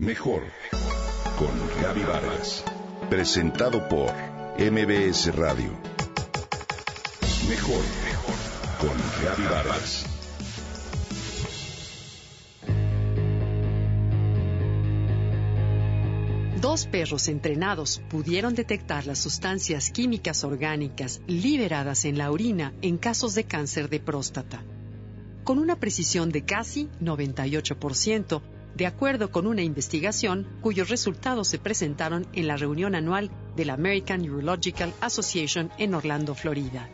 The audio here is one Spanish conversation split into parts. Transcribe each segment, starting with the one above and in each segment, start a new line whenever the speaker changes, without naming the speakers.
Mejor con Gaby Vargas. Presentado por MBS Radio. Mejor con Gaby Vargas.
Dos perros entrenados pudieron detectar las sustancias químicas orgánicas liberadas en la orina en casos de cáncer de próstata. Con una precisión de casi 98%, de acuerdo con una investigación cuyos resultados se presentaron en la reunión anual de la American Urological Association en Orlando, Florida.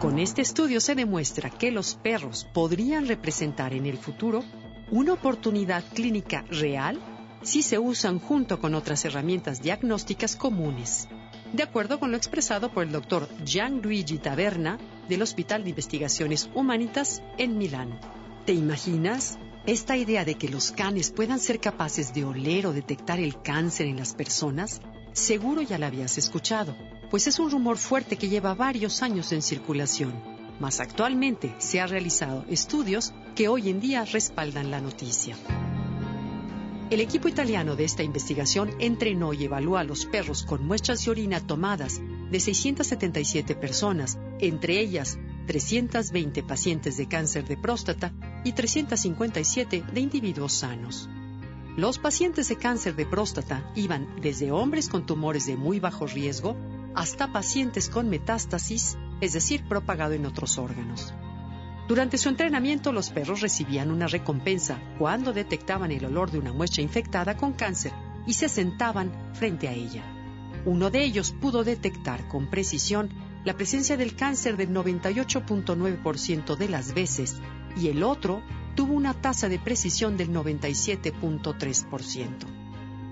Con este estudio se demuestra que los perros podrían representar en el futuro una oportunidad clínica real si se usan junto con otras herramientas diagnósticas comunes, de acuerdo con lo expresado por el doctor Gianluigi Taverna del Hospital de Investigaciones Humanitas en Milán. ¿Te imaginas? Esta idea de que los canes puedan ser capaces de oler o detectar el cáncer en las personas, seguro ya la habías escuchado, pues es un rumor fuerte que lleva varios años en circulación. Mas actualmente se han realizado estudios que hoy en día respaldan la noticia. El equipo italiano de esta investigación entrenó y evaluó a los perros con muestras de orina tomadas de 677 personas, entre ellas 320 pacientes de cáncer de próstata y 357 de individuos sanos. Los pacientes de cáncer de próstata iban desde hombres con tumores de muy bajo riesgo hasta pacientes con metástasis, es decir, propagado en otros órganos. Durante su entrenamiento, los perros recibían una recompensa cuando detectaban el olor de una muestra infectada con cáncer y se sentaban frente a ella. Uno de ellos pudo detectar con precisión la presencia del cáncer del 98.9% de las veces y el otro tuvo una tasa de precisión del 97.3%.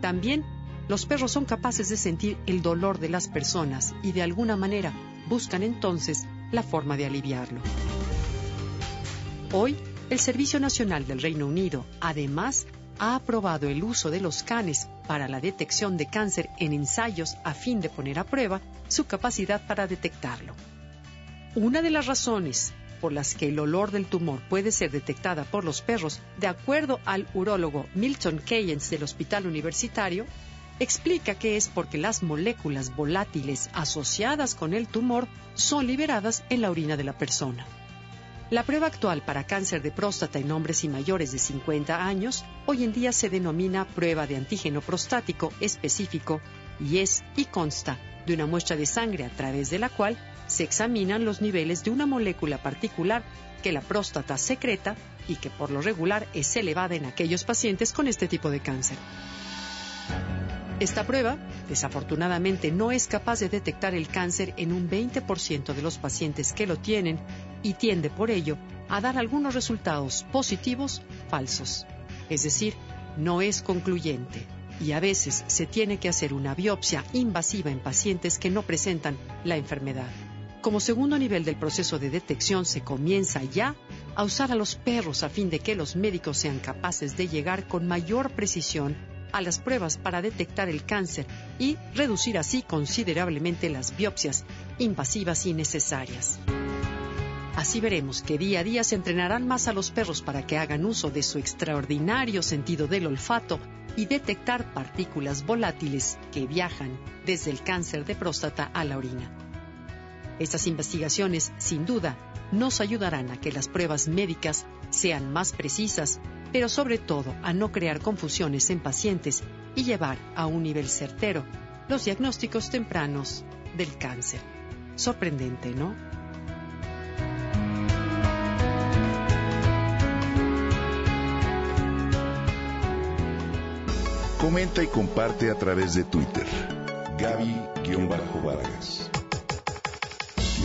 También los perros son capaces de sentir el dolor de las personas y de alguna manera buscan entonces la forma de aliviarlo. Hoy, el Servicio Nacional del Reino Unido, además, ha aprobado el uso de los canes para la detección de cáncer en ensayos a fin de poner a prueba su capacidad para detectarlo. Una de las razones por las que el olor del tumor puede ser detectada por los perros, de acuerdo al urólogo Milton Keynes del Hospital Universitario, explica que es porque las moléculas volátiles asociadas con el tumor son liberadas en la orina de la persona. La prueba actual para cáncer de próstata en hombres y mayores de 50 años hoy en día se denomina prueba de antígeno prostático específico y es y consta de una muestra de sangre a través de la cual se examinan los niveles de una molécula particular que la próstata secreta y que por lo regular es elevada en aquellos pacientes con este tipo de cáncer. Esta prueba, desafortunadamente, no es capaz de detectar el cáncer en un 20% de los pacientes que lo tienen y tiende por ello a dar algunos resultados positivos falsos. Es decir, no es concluyente y a veces se tiene que hacer una biopsia invasiva en pacientes que no presentan la enfermedad. Como segundo nivel del proceso de detección se comienza ya a usar a los perros a fin de que los médicos sean capaces de llegar con mayor precisión a las pruebas para detectar el cáncer y reducir así considerablemente las biopsias invasivas y necesarias. Así veremos que día a día se entrenarán más a los perros para que hagan uso de su extraordinario sentido del olfato y detectar partículas volátiles que viajan desde el cáncer de próstata a la orina. Estas investigaciones, sin duda, nos ayudarán a que las pruebas médicas sean más precisas, pero sobre todo a no crear confusiones en pacientes y llevar a un nivel certero los diagnósticos tempranos del cáncer. Sorprendente, ¿no?
Comenta y comparte a través de Twitter. Gaby-Vargas.